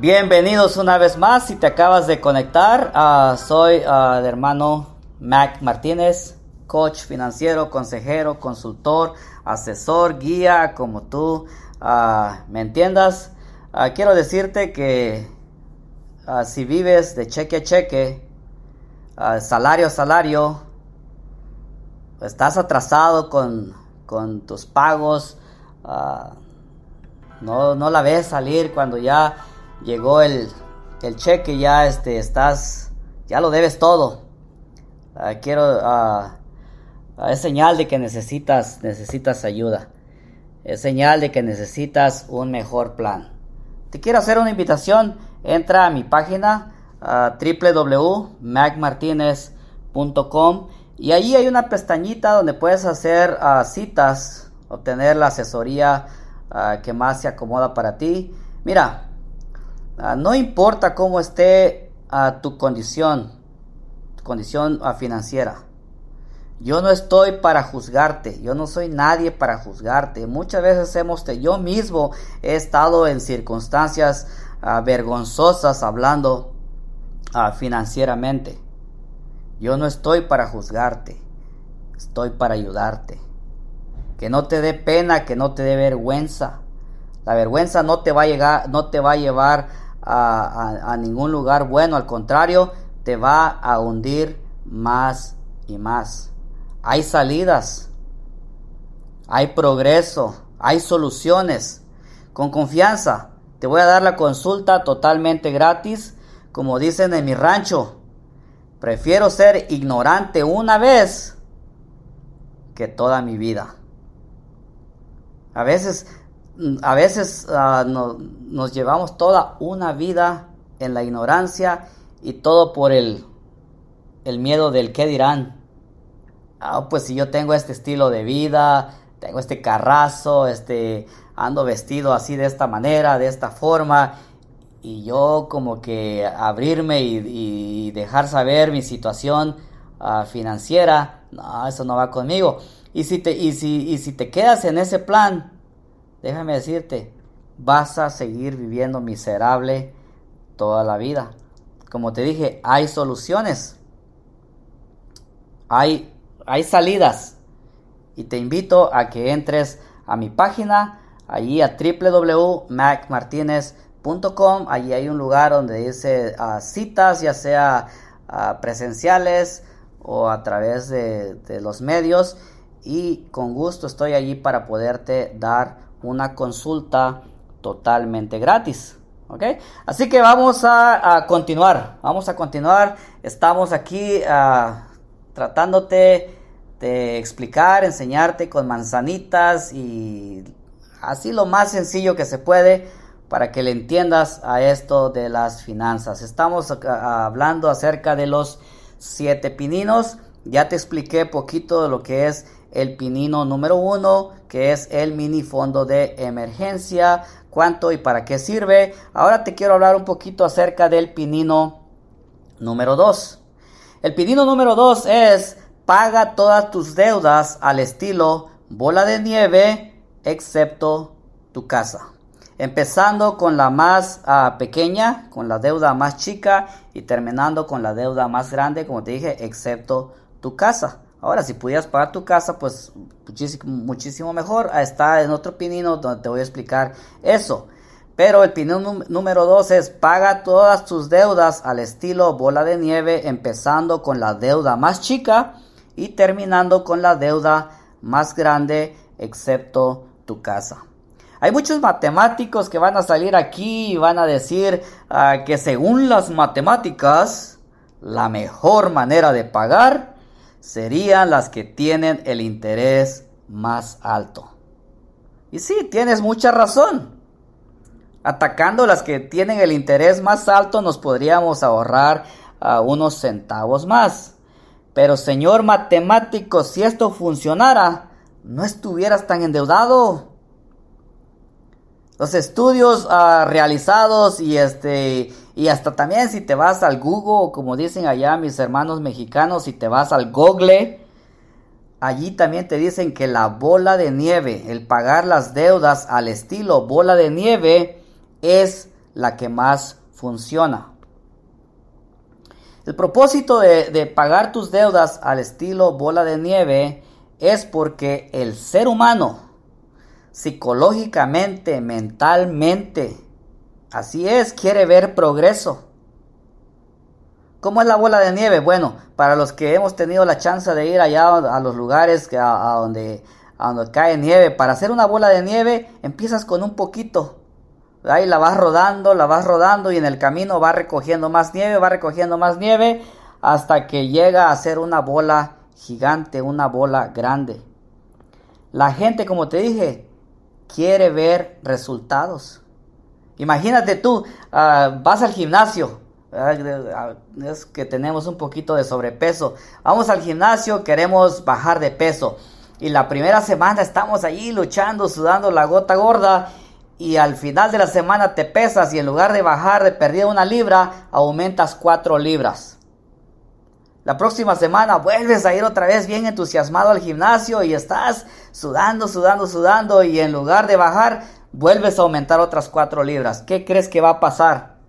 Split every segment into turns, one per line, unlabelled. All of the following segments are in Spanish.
Bienvenidos una vez más. Si te acabas de conectar, uh, soy uh, el hermano Mac Martínez, coach financiero, consejero, consultor, asesor, guía, como tú uh, me entiendas. quiero decirte que si vives de cheque a cheque, salario a salario, estás atrasado con, con tus pagos, no, no la ves salir cuando ya llegó el, el cheque, ya este, estás, ya lo debes todo. Ah, quiero, uh, es señal de que necesitas, necesitas ayuda. Es señal de que necesitas un mejor plan. Te quiero hacer una invitación. Entra a mi página uh, www.macmartinez.com y ahí hay una pestañita donde puedes hacer citas, obtener la asesoría que más se acomoda para ti. Mira, Ah, no importa cómo esté ah, tu condición, tu condición ah, financiera. Yo no estoy para juzgarte, yo no soy nadie para juzgarte. Muchas veces hemos, yo mismo he estado en circunstancias vergonzosas hablando financieramente. Yo no estoy para juzgarte, estoy para ayudarte. Que no te dé pena, que no te dé vergüenza. La vergüenza no te va a llegar, no te va a llevar a, ningún lugar bueno, al contrario, te va a hundir más y más. Hay salidas, hay progreso, hay soluciones. Con confianza, te voy a dar la consulta totalmente gratis, como dicen en mi rancho. Prefiero ser ignorante una vez que toda mi vida. A veces a veces ah, nos llevamos toda una vida en la ignorancia y todo por el, el miedo del qué dirán. Ah, pues si yo tengo este estilo de vida, tengo este carrazo, este ando vestido así de esta manera, de esta forma, y yo como que abrirme y, dejar saber mi situación ah, financiera, no, eso no va conmigo. Y si te, y si, y si te quedas en ese plan, déjame decirte, vas a seguir viviendo miserable toda la vida. Como te dije, hay soluciones. Hay, hay salidas. Y te invito a que entres a mi página, allí a www.macmartinez.com. Allí hay un lugar donde dice ah, citas, ya sea ah, presenciales o a través de, de los medios. Y con gusto estoy allí para poderte dar una consulta totalmente gratis. ¿Ok? Así que vamos a, continuar. Vamos a continuar. Estamos aquí ah, tratándote de explicar, enseñarte con manzanitas y así lo más sencillo que se puede para que le entiendas a esto de las finanzas. Estamos hablando acerca de los siete pininos. Ya te expliqué poquito de lo que es el pinino número uno, que es el mini fondo de emergencia, cuánto y para qué sirve. Ahora te quiero hablar un poquito acerca del pinino número 2. El pinino número 2 es paga todas tus deudas al estilo bola de nieve, excepto tu casa. Empezando con la más ah, pequeña, con la deuda más chica y terminando con la deuda más grande, como te dije, excepto tu casa. Ahora, si pudieras pagar tu casa, pues muchísimo, mejor. Está en otro pinino donde te voy a explicar eso. Pero el pinino número dos es paga todas tus deudas al estilo bola de nieve, empezando con la deuda más chica y terminando con la deuda más grande, excepto tu casa. Hay muchos matemáticos que van a salir aquí y van a decir ah, que según las matemáticas, la mejor manera de pagar serían las que tienen el interés más alto. Y sí, tienes mucha razón. Atacando las que tienen el interés más alto nos podríamos ahorrar ah, unos centavos más. Pero señor matemático, si esto funcionara, no estuvieras tan endeudado. Los estudios ah, realizados y este y hasta también si te vas al Google, como dicen allá mis hermanos mexicanos, si te vas al Google, allí también te dicen que la bola de nieve, el pagar las deudas al estilo bola de nieve, es la que más funciona. El propósito de, de, pagar tus deudas al estilo bola de nieve es porque el ser humano, psicológicamente, mentalmente, así es, quiere ver progreso. ¿Cómo es la bola de nieve? Bueno, para los que hemos tenido la chance de ir allá a los lugares a, donde, donde cae nieve, para hacer una bola de nieve empiezas con un poquito. Ahí la vas rodando, la vas rodando y en el camino va recogiendo más nieve, va recogiendo más nieve hasta que llega a ser una bola gigante, una bola grande. La gente, como te dije, quiere ver resultados. Imagínate tú, ah, vas al gimnasio, es que tenemos un poquito de sobrepeso. Vamos al gimnasio, queremos bajar de peso. Y la primera semana estamos allí luchando, sudando la gota gorda. Y al final de la semana te pesas y en lugar de bajar de perdida una libra, aumentas cuatro libras. La próxima semana vuelves a ir otra vez bien entusiasmado al gimnasio y estás sudando, sudando, sudando y en lugar de bajar, vuelves a aumentar otras cuatro libras. ¿Qué crees que va a pasar?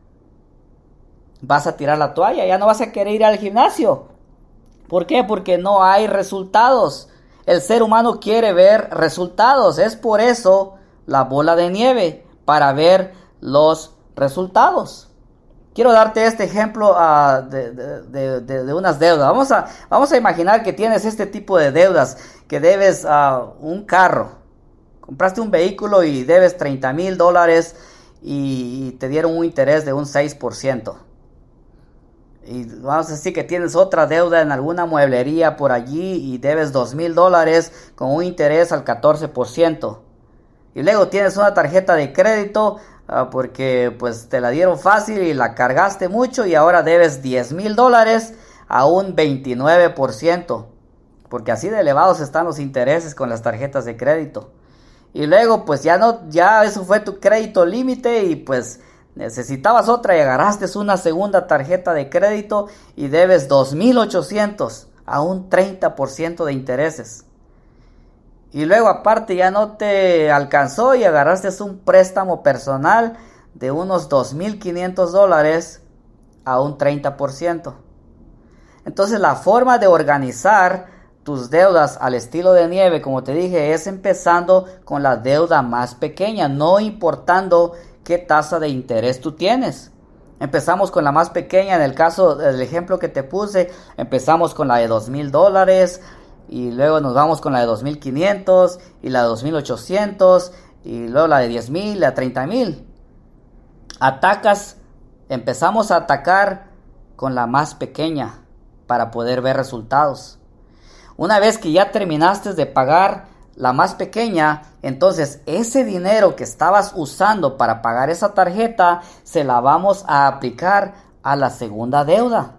vas a tirar la toalla, ya no vas a querer ir al gimnasio. ¿Por qué? Porque no hay resultados. El ser humano quiere ver resultados. Es por eso la bola de nieve, para ver los resultados. Quiero darte este ejemplo uh, de, de, de, unas deudas. Vamos a, vamos a imaginar que tienes este tipo de deudas, que debes uh, un carro. Compraste un vehículo y debes 30 mil dólares y te dieron un interés de un 6% y vamos a decir que tienes otra deuda en alguna mueblería por allí y debes dos mil dólares con un interés al 14%. Y luego tienes una tarjeta de crédito ah, porque pues te la dieron fácil y la cargaste mucho y ahora debes 10 mil dólares a un 29%. Porque así de elevados están los intereses con las tarjetas de crédito. Y luego pues ya no, ya eso fue tu crédito límite y pues Necesitabas otra y agarraste una segunda tarjeta de crédito y debes 2.800 a un 30% de intereses. Y luego aparte ya no te alcanzó y agarraste un préstamo personal de unos 2.500 dólares a un 30%. Entonces la forma de organizar tus deudas al estilo de nieve, como te dije, es empezando con la deuda más pequeña, no importando qué tasa de interés tú tienes. Empezamos con la más pequeña, en el caso del ejemplo que te puse, empezamos con la de dos mil dólares y luego nos vamos con la de 2500 y la de 2800 y luego la de 10 mil, la de 30 mil. Atacas, empezamos a atacar con la más pequeña para poder ver resultados. Una vez que ya terminaste de pagar la más pequeña, entonces ese dinero que estabas usando para pagar esa tarjeta se la vamos a aplicar a la segunda deuda.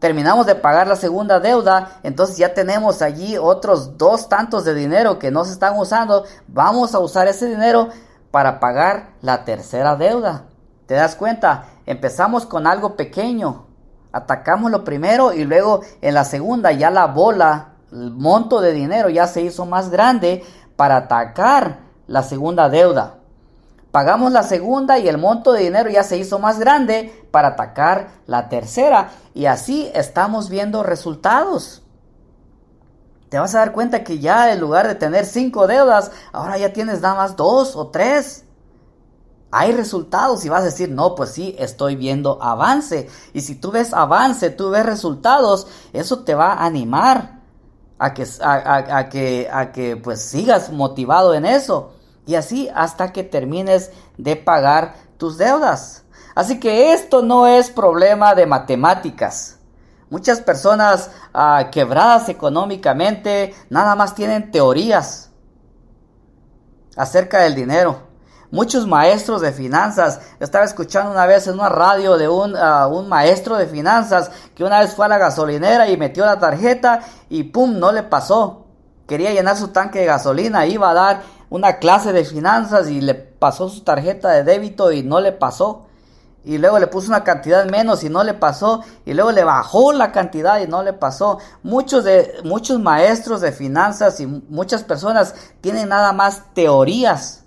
Terminamos de pagar la segunda deuda, entonces ya tenemos allí otros dos tantos de dinero que no se están usando. Vamos a usar ese dinero para pagar la tercera deuda. ¿Te das cuenta? Empezamos con algo pequeño, atacamos lo primero y luego en la segunda ya la bola el monto de dinero ya se hizo más grande para atacar la segunda deuda. Pagamos la segunda y el monto de dinero ya se hizo más grande para atacar la tercera. Y así estamos viendo resultados. Te vas a dar cuenta que ya en lugar de tener cinco deudas, ahora ya tienes nada más dos o tres. Hay resultados y vas a decir, no, pues sí, estoy viendo avance. Y si tú ves avance, tú ves resultados, eso te va a animar a que, a, que, a que pues sigas motivado en eso. Y así hasta que termines de pagar tus deudas. Así que esto no es problema de matemáticas. Muchas personas ah, quebradas económicamente nada más tienen teorías acerca del dinero. Muchos maestros de finanzas, estaba escuchando una vez en una radio de un, ah, un maestro de finanzas que una vez fue a la gasolinera y metió la tarjeta y ¡pum! no le pasó. Quería llenar su tanque de gasolina, iba a dar una clase de finanzas y le pasó su tarjeta de débito y no le pasó. Y luego le puso una cantidad menos y no le pasó. Y luego le bajó la cantidad y no le pasó. Muchos, de, muchos maestros de finanzas y muchas personas tienen nada más teorías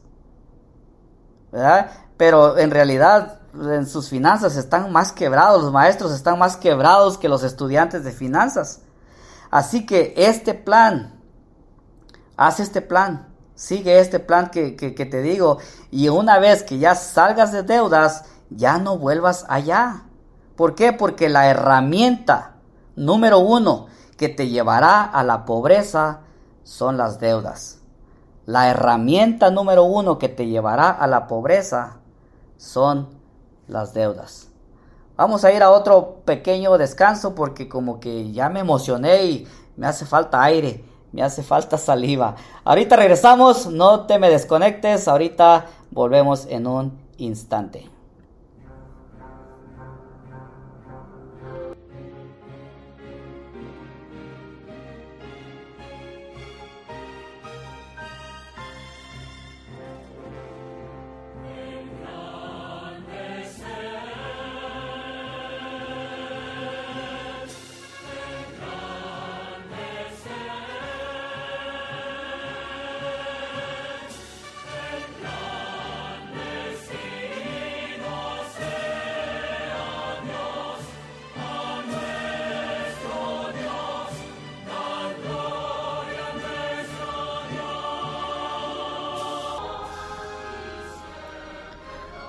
pero en realidad en sus finanzas están más quebrados, los maestros están más quebrados que los estudiantes de finanzas. Así que este plan, haz este plan, sigue este plan que, que, te digo, y una vez que ya salgas de deudas, ya no vuelvas allá. ¿Por qué? Porque la herramienta número uno que te llevará a la pobreza son las deudas. La herramienta número uno que te llevará a la pobreza son las deudas. Vamos a ir a otro pequeño descanso porque como que ya me emocioné y me hace falta aire, me hace falta saliva. Ahorita regresamos, no te me desconectes, ahorita volvemos en un instante.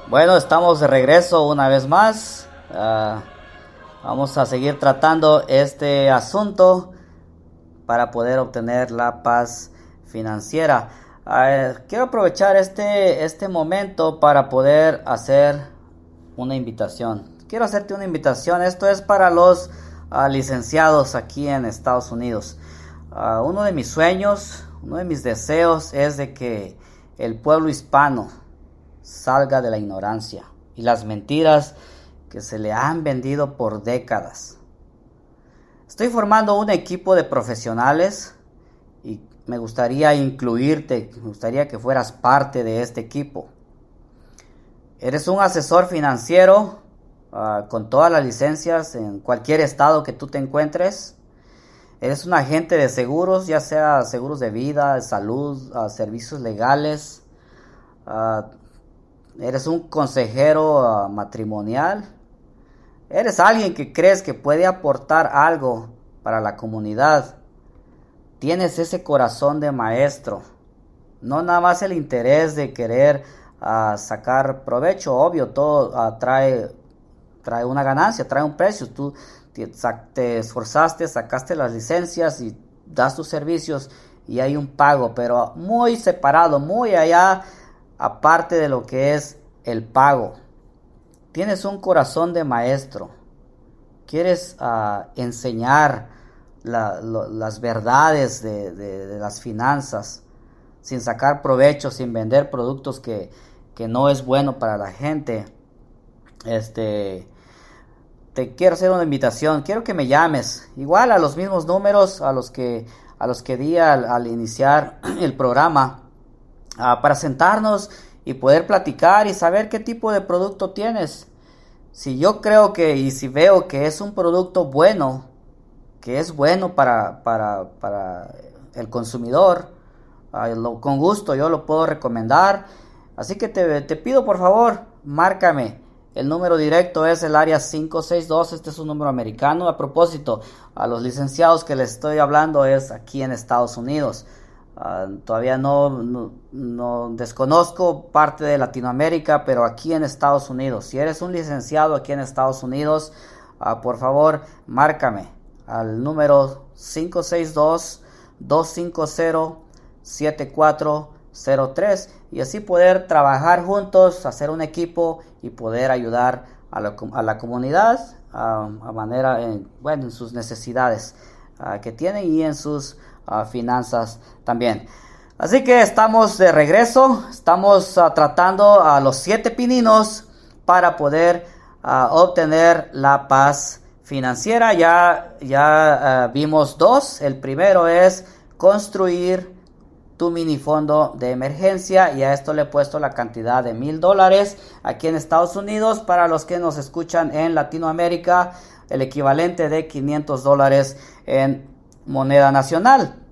Bueno, estamos de regreso una vez más. Ah, vamos a seguir tratando este asunto para poder obtener la paz financiera. Ah, quiero aprovechar este, este momento para poder hacer una invitación. Quiero hacerte una invitación. Esto es para los ah, licenciados aquí en Estados Unidos. uno de mis sueños, uno de mis deseos es de que el pueblo hispano salga de la ignorancia y las mentiras que se le han vendido por décadas. Estoy formando un equipo de profesionales y me gustaría incluirte, me gustaría que fueras parte de este equipo. Eres un asesor financiero ah, con todas las licencias en cualquier estado que tú te encuentres. Eres un agente de seguros, ya sea seguros de vida, de salud, ah, servicios legales. Ah, eres un consejero ah, matrimonial, eres alguien que crees que puede aportar algo para la comunidad, tienes ese corazón de maestro, no nada más el interés de querer ah, sacar provecho, obvio, todo ah, trae, trae una ganancia, trae un precio, tú te, te esforzaste, sacaste las licencias y das tus servicios y hay un pago, pero muy separado, muy allá aparte de lo que es el pago. Tienes un corazón de maestro. Quieres ah, enseñar las verdades de, las finanzas sin sacar provecho, sin vender productos que, que no es bueno para la gente. Este, te quiero hacer una invitación. Quiero que me llames. Igual a los mismos números a los que, a los que di al iniciar el programa Ah, para sentarnos y poder platicar y saber qué tipo de producto tienes. Si yo creo que y si veo que es un producto bueno, que es bueno para, para, para el consumidor, ah, con gusto yo lo puedo recomendar. Así que te, te, pido por favor, márcame. El número directo es el área 562, este es un número americano. A propósito, a los licenciados que les estoy hablando es aquí en Estados Unidos. Ah, todavía no, no, desconozco parte de Latinoamérica, pero aquí en Estados Unidos. Si eres un licenciado aquí en Estados Unidos, uh, por favor, márcame al número 562-250-7403 y así poder trabajar juntos, hacer un equipo y poder ayudar a la, a la comunidad a manera, en, bueno, en sus necesidades que tienen y en sus finanzas también. Así que estamos de regreso, estamos ah, tratando a los siete pininos para poder ah, obtener la paz financiera. Ya, ya ah, vimos dos. El primero es construir tu mini fondo de emergencia y a esto le he puesto la cantidad de mil dólares aquí en Estados Unidos para los que nos escuchan en Latinoamérica el equivalente de 500 dólares en moneda nacional.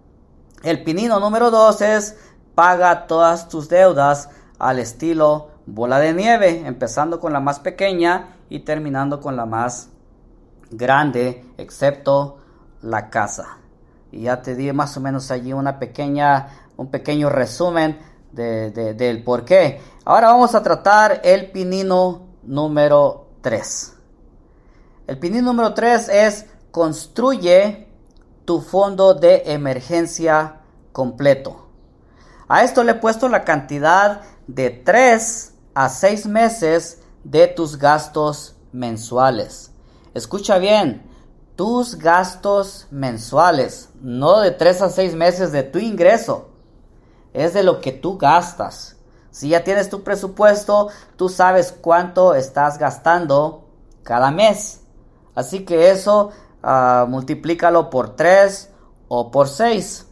El pinino número 2 es paga todas tus deudas al estilo bola de nieve, empezando con la más pequeña y terminando con la más grande, excepto la casa. Y ya te di más o menos allí una pequeña, un pequeño resumen de, del por qué. Ahora vamos a tratar el pinino número 3. El pinino número 3 es construye tu fondo de emergencia completo. A esto le he puesto la cantidad de 3 a 6 meses de tus gastos mensuales. Escucha bien, tus gastos mensuales, no de 3 a 6 meses de tu ingreso, es de lo que tú gastas. Si ya tienes tu presupuesto, tú sabes cuánto estás gastando cada mes. Así que eso uh, multiplícalo por 3 o por 6.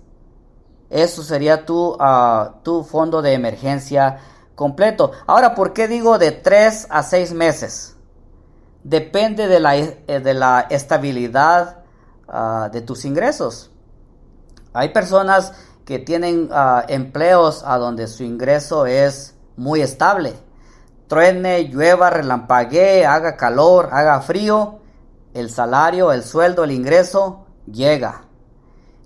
Eso sería tu, uh, tu fondo de emergencia completo. Ahora, ¿por qué digo de 3 a 6 meses? Depende de la, eh, de la estabilidad uh, de tus ingresos. Hay personas que tienen empleos a donde su ingreso es muy estable. Truene, llueva, relampaguee, haga calor, haga frío, el salario, el sueldo, el ingreso llega.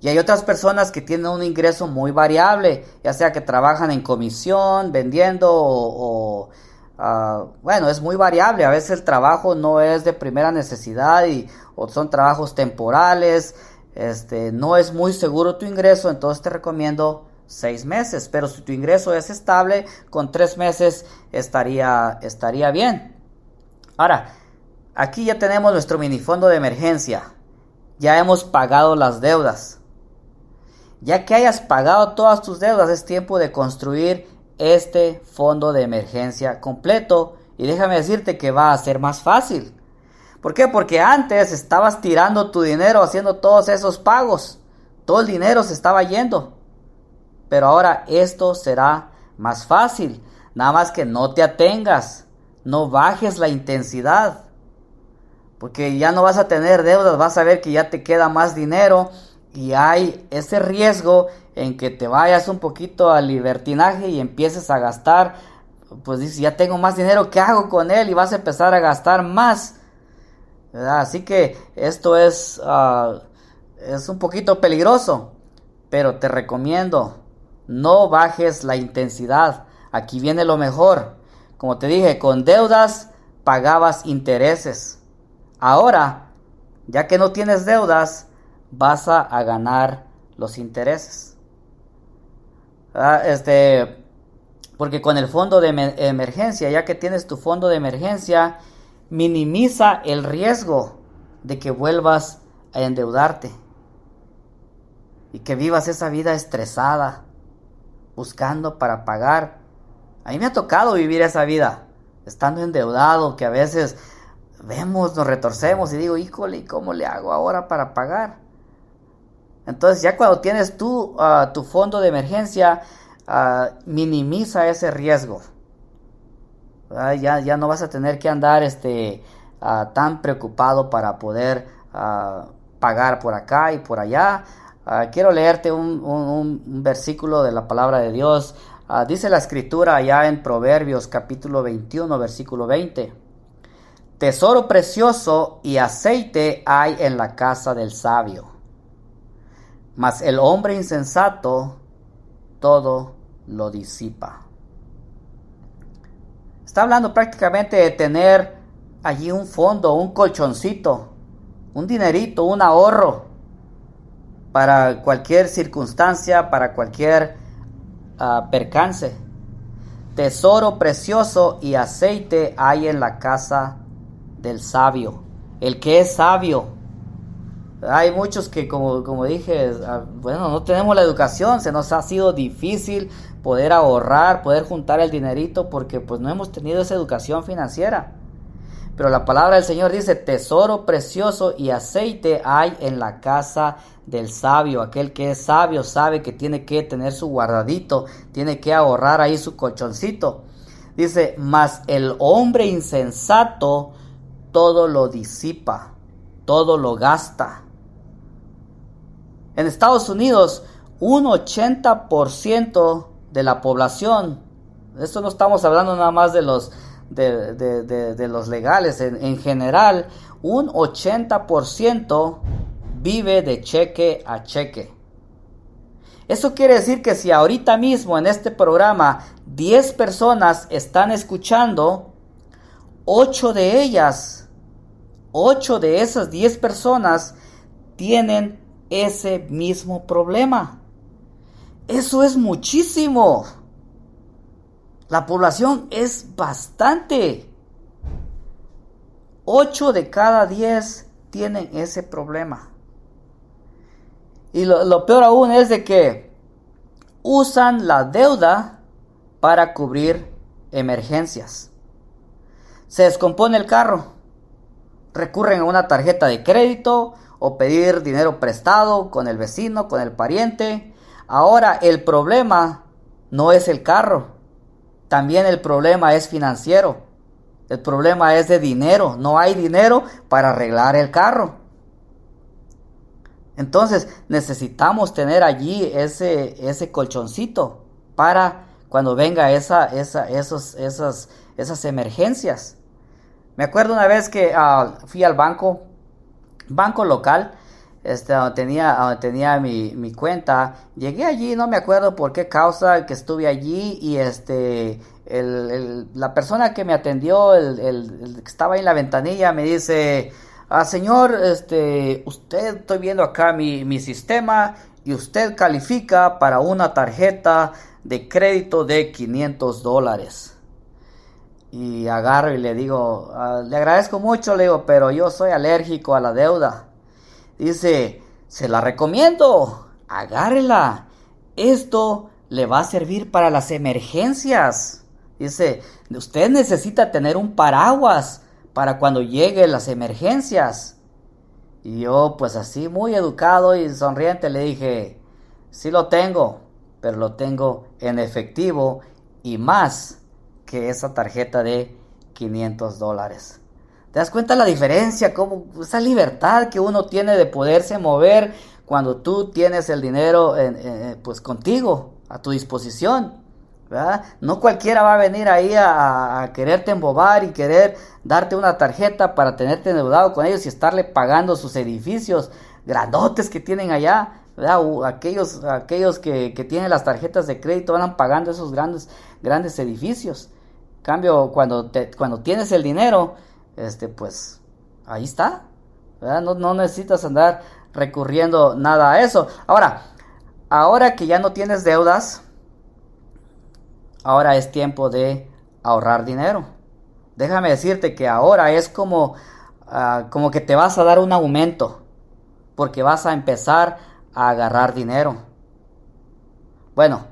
Y hay otras personas que tienen un ingreso muy variable, ya sea que trabajan en comisión, vendiendo o, ah, bueno, es muy variable. A veces el trabajo no es de primera necesidad y o son trabajos temporales. Este, no es muy seguro tu ingreso, entonces te recomiendo seis meses. Pero si tu ingreso es estable, con tres meses estaría, estaría bien. Ahora, Aquí ya tenemos nuestro minifondo de emergencia. Ya hemos pagado las deudas. Ya que hayas pagado todas tus deudas, es tiempo de construir este fondo de emergencia completo. Y déjame decirte que va a ser más fácil. ¿Por qué? Porque antes estabas tirando tu dinero haciendo todos esos pagos. Todo el dinero se estaba yendo. Pero ahora esto será más fácil. Nada más que no te atengas. No bajes la intensidad. Porque ya no vas a tener deudas, vas a ver que ya te queda más dinero y hay ese riesgo en que te vayas un poquito al libertinaje y empieces a gastar, pues dices, ya tengo más dinero, ¿qué hago con él? Y vas a empezar a gastar más. Así que esto es, ah, es un poquito peligroso, pero te recomiendo, no bajes la intensidad. Aquí viene lo mejor. Como te dije, con deudas pagabas intereses. Ahora, ya que no tienes deudas, vas a, ganar los intereses. Ah, este, porque con el fondo de emergencia, ya que tienes tu fondo de emergencia, minimiza el riesgo de que vuelvas a endeudarte y que vivas esa vida estresada, buscando para pagar. A mí me ha tocado vivir esa vida, estando endeudado, que a veces vemos, nos retorcemos y digo, híjole, ¿y cómo le hago ahora para pagar? Entonces ya cuando tienes tú ah, tu fondo de emergencia, ah, minimiza ese riesgo. ya, ya, no vas a tener que andar este, ah, tan preocupado para poder pagar por acá y por allá. quiero leerte un, un, versículo de la palabra de Dios. dice la escritura allá en Proverbios capítulo 21, versículo 20. Tesoro precioso y aceite hay en la casa del sabio, mas el hombre insensato todo lo disipa. Está hablando prácticamente de tener allí un fondo, un colchoncito, un dinerito, un ahorro para cualquier circunstancia, para cualquier ah, percance. Tesoro precioso y aceite hay en la casa del sabio, el que es sabio. Hay muchos que, como, como dije, ah, bueno, no tenemos la educación, se nos ha sido difícil poder ahorrar, poder juntar el dinerito porque pues no hemos tenido esa educación financiera. Pero la palabra del Señor dice, tesoro precioso y aceite hay en la casa del sabio. Aquel que es sabio sabe que tiene que tener su guardadito, tiene que ahorrar ahí su colchoncito. Dice, mas el hombre insensato todo lo disipa, todo lo gasta. En Estados Unidos, un 80% de la población Esto no estamos hablando nada más de los, de, los legales. En, en general, un 80% vive de cheque a cheque. Eso quiere decir que si ahorita mismo en este programa 10 personas están escuchando, 8 de ellas, 8 de esas 10 personas tienen ese mismo problema. Eso es muchísimo. La población es bastante. 8 de cada 10 tienen ese problema. Y lo, peor aún es de que usan la deuda para cubrir emergencias. Se descompone el carro. Recurren a una tarjeta de crédito o pedir dinero prestado con el vecino, con el pariente. Ahora el problema no es el carro. También el problema es financiero. El problema es de dinero. No hay dinero para arreglar el carro. Entonces necesitamos tener allí ese, ese colchoncito para cuando venga esa, esa, esos, esas, esas emergencias. Me acuerdo una vez que ah, fui al banco, banco local, este, donde tenía, tenía mi, cuenta. Llegué allí, no me acuerdo por qué causa que estuve allí y este, el, la persona que me atendió, el, el, que estaba ahí en la ventanilla, me dice, Ah, señor, este, usted, estoy viendo acá mi, mi sistema y usted califica para una tarjeta de crédito de 500 dólares. Y agarro y le digo, ah, le agradezco mucho, le digo, pero yo soy alérgico a la deuda. Dice, se la recomiendo, agárrela. Esto le va a servir para las emergencias. Dice, usted necesita tener un paraguas para cuando lleguen las emergencias. Y yo pues así muy educado y sonriente le dije, sí lo tengo, pero lo tengo en efectivo y más que esa tarjeta de 500 dólares. ¿Te das cuenta la diferencia? Como esa libertad que uno tiene de poderse mover cuando tú tienes el dinero pues contigo, a tu disposición. No cualquiera va a venir ahí a, quererte embobar y querer darte una tarjeta para tenerte endeudado con ellos y estarle pagando sus edificios grandotes que tienen allá. aquellos, aquellos que, tienen las tarjetas de crédito van pagando esos grandes, grandes edificios. Cambio, cuando, cuando tienes el dinero, este, pues ahí está. No, no necesitas andar recurriendo nada a eso. Ahora, ahora que ya no tienes deudas, ahora es tiempo de ahorrar dinero. Déjame decirte que ahora es como, ah, como que te vas a dar un aumento, porque vas a empezar a agarrar dinero. Bueno,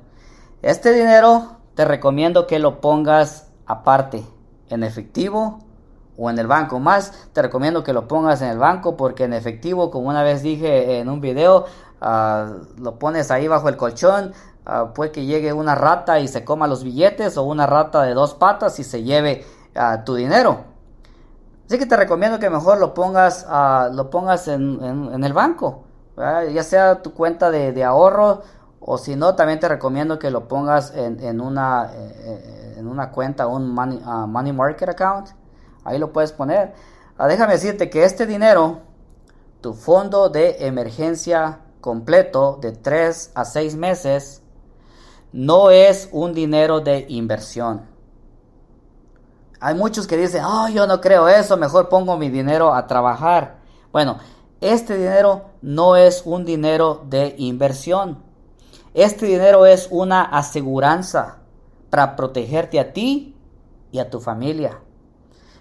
este dinero te recomiendo que lo pongas aparte, en efectivo o en el banco. Más te recomiendo que lo pongas en el banco porque en efectivo, como una vez dije en un video, ah, lo pones ahí bajo el colchón, Ah, puede que llegue una rata y se coma los billetes o una rata de dos patas y se lleve uh, tu dinero. Así que te recomiendo que mejor lo pongas, uh, lo pongas en, el banco, ya sea tu cuenta de, ahorro o si no, también te recomiendo que lo pongas en, una, eh, en una cuenta, un money, money market account. Ahí lo puedes poner. déjame decirte que este dinero, tu fondo de emergencia completo de 3 a 6 meses, no es un dinero de inversión. Hay muchos que dicen, oh, yo no creo eso, mejor pongo mi dinero a trabajar. Bueno, este dinero no es un dinero de inversión. Este dinero es una aseguranza para protegerte a ti y a tu familia.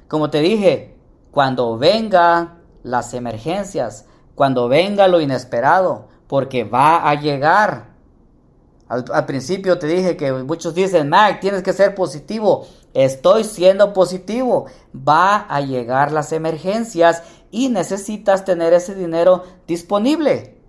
Como te dije, cuando vengan las emergencias, cuando venga lo inesperado, porque va a llegar, al, principio te dije que muchos dicen, Mac, tienes que ser positivo. Estoy siendo positivo. Va a llegar las emergencias y necesitas tener ese dinero disponible.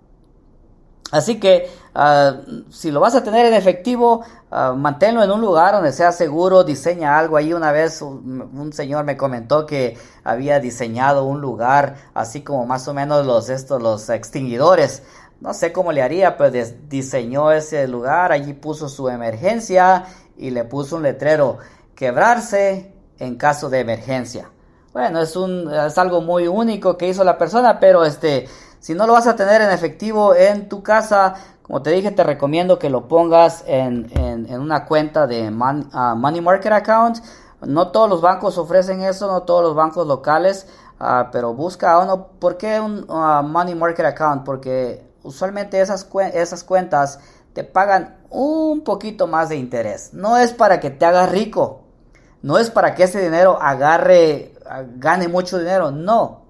Así que ah, si lo vas a tener en efectivo, uh, manténlo en un lugar donde sea seguro, diseña algo. Ahí una vez un, señor me comentó que había diseñado un lugar así como más o menos los, estos, los extinguidores no sé cómo le haría, pero diseñó ese lugar, allí puso su emergencia y le puso un letrero, quebrarse en caso de emergencia. Bueno, es, un, es algo muy único que hizo la persona, pero este, si no lo vas a tener en efectivo en tu casa, como te dije, te recomiendo que lo pongas en, una cuenta de ah, Money Market Account. No todos los bancos ofrecen eso, no todos los bancos locales, ah, pero busca uno. ¿Por qué un ah, Money Market Account? Porque usualmente esas, esas cuentas te pagan un poquito más de interés. No es para que te hagas rico, no es para que ese dinero agarre, gane mucho dinero, no.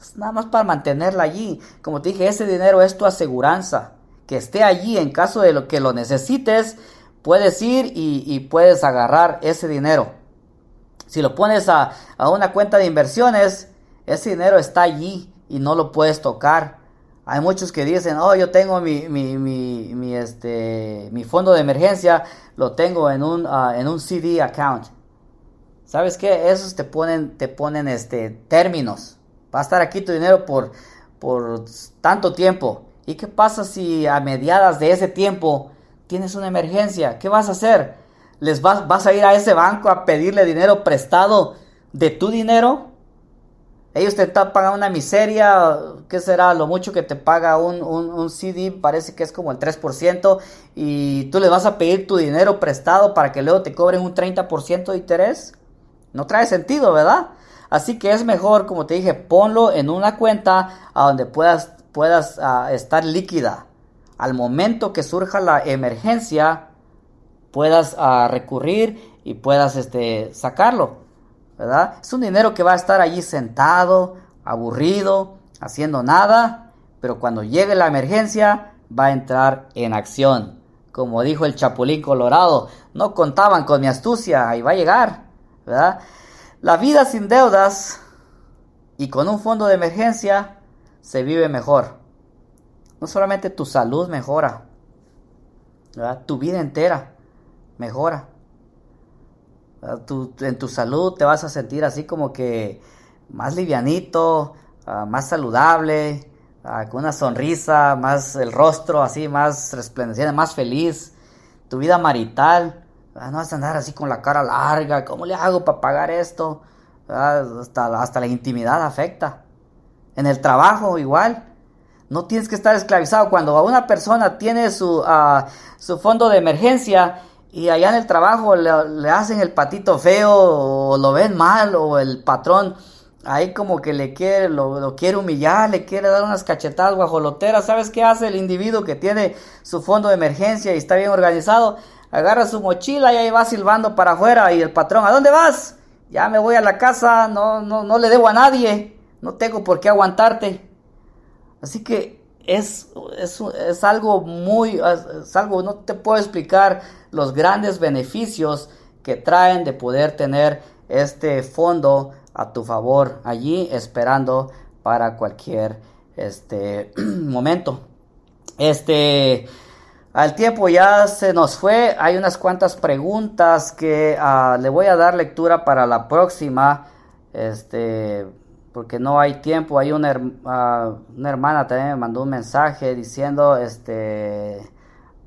Es nada más para mantenerla allí. Como te dije, ese dinero es tu aseguranza. Que esté allí en caso de lo que lo necesites, puedes ir y, puedes agarrar ese dinero. Si lo pones a, una cuenta de inversiones, ese dinero está allí y no lo puedes tocar. Hay muchos que dicen, oh, yo tengo mi, mi este, mi fondo de emergencia, lo tengo en un, ah, en un CD account. ¿Sabes qué? Esos te ponen, te ponen este, términos. Va a estar aquí tu dinero por, por tanto tiempo. ¿Y qué pasa si a mediadas de ese tiempo tienes una emergencia? ¿Qué vas a hacer? ¿Les vas, a ir a ese banco a pedirle dinero prestado de tu dinero? Ellos te pagan una miseria, ¿qué será? Lo mucho que te paga un, un, un, CD, parece que es como el 3%, y tú les vas a pedir tu dinero prestado para que luego te cobren un 30% de interés. No trae sentido, ¿verdad? Así que es mejor, como te dije, ponlo en una cuenta a donde puedas, puedas ah, estar líquida. Al momento que surja la emergencia, puedas ah, recurrir y puedas este, sacarlo, ¿verdad? Es un dinero que va a estar allí sentado, aburrido, haciendo nada, pero cuando llegue la emergencia va a entrar en acción. Como dijo el Chapulín Colorado, no contaban con mi astucia, y va a llegar. La vida sin deudas y con un fondo de emergencia se vive mejor. No solamente tu salud mejora, tu vida entera mejora. en tu salud te vas a sentir así como que más livianito, ah, más saludable, ah, con una sonrisa, más el rostro así, más resplandeciente, más feliz. Tu vida marital no vas a andar así con la cara larga. ¿Cómo le hago para pagar esto? Hasta, hasta la intimidad afecta. En el trabajo igual. No tienes que estar esclavizado. Cuando una persona tiene su, uh, su fondo de emergencia y allá en el trabajo le, hacen el patito feo o lo ven mal o el patrón ahí como que le quiere, lo, lo, quiere humillar, le quiere dar unas cachetadas guajoloteras. ¿Sabes qué hace el individuo que tiene su fondo de emergencia y está bien organizado? agarra su mochila y ahí va silbando para afuera y el patrón, ¿a dónde vas? Ya me voy a la casa, no, no, no le debo a nadie, no tengo por qué aguantarte. Así que es, es, es algo muy, es algo, no te puedo explicar los grandes beneficios que traen de poder tener este fondo a tu favor allí esperando para cualquier este momento. Este al tiempo ya se nos fue. Hay unas cuantas preguntas que ah, le voy a dar lectura para la próxima. Este, porque no hay tiempo. Hay una, ah, una hermana también me mandó un mensaje diciendo, este,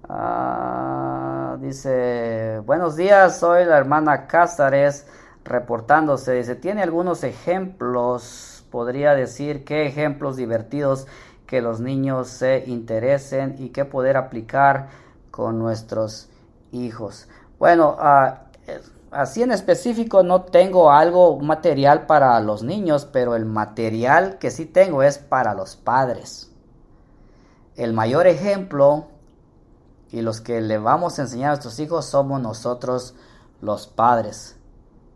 ah, dice, buenos días, soy la hermana Cázares reportándose. Dice, ¿tiene algunos ejemplos? Podría decir qué ejemplos divertidos que los niños se interesen y que poder aplicar con nuestros hijos. Bueno, ah, así en específico no tengo algo material para los niños, pero el material que sí tengo es para los padres. El mayor ejemplo y los que le vamos a enseñar a nuestros hijos somos nosotros los padres.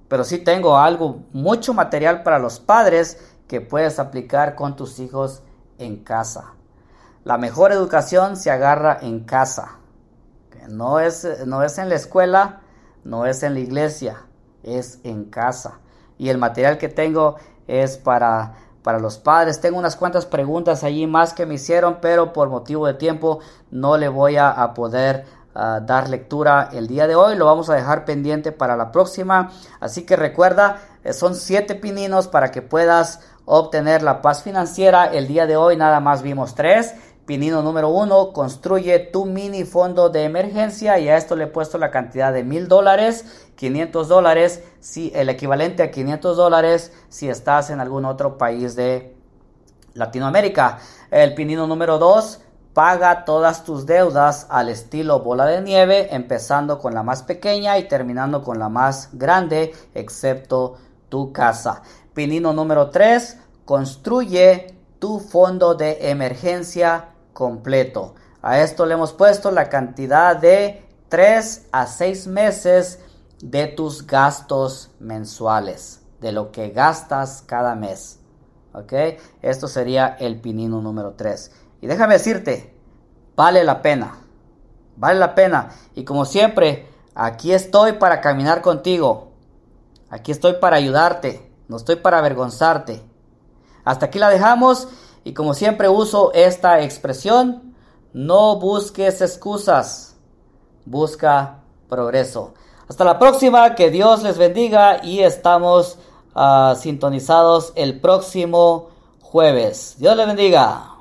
Pero sí tengo algo, mucho material para los padres que puedes aplicar con tus hijos en casa. La mejor educación se agarra en casa. No es, no es en la escuela, no es en la iglesia, es en casa. Y el material que tengo es para, para los padres. Tengo unas cuantas preguntas allí más que me hicieron, pero por motivo de tiempo no le voy a, poder ah, dar lectura el día de hoy. Lo vamos a dejar pendiente para la próxima. Así que recuerda, eh, son siete pininos para que puedas obtener la paz financiera. El día de hoy nada más vimos tres, Pinino número uno, construye tu mini fondo de emergencia y a esto le he puesto la cantidad de mil dólares, 500 dólares, si el equivalente a 500 dólares si estás en algún otro país de Latinoamérica. El pinino número dos, paga todas tus deudas al estilo bola de nieve, empezando con la más pequeña y terminando con la más grande, excepto tu casa. Pinino número 3, construye tu fondo de emergencia completo. A esto le hemos puesto la cantidad de 3 a 6 meses de tus gastos mensuales, de lo que gastas cada mes. ¿Ok? Esto sería el pinino número 3. Y déjame decirte, vale la pena. Vale la pena. Y como siempre, aquí estoy para caminar contigo. Aquí estoy para ayudarte. No estoy para avergonzarte. Hasta aquí la dejamos. Y como siempre uso esta expresión, no busques excusas, busca progreso. Hasta la próxima, que Dios les bendiga y estamos uh, sintonizados el próximo jueves. Dios les bendiga.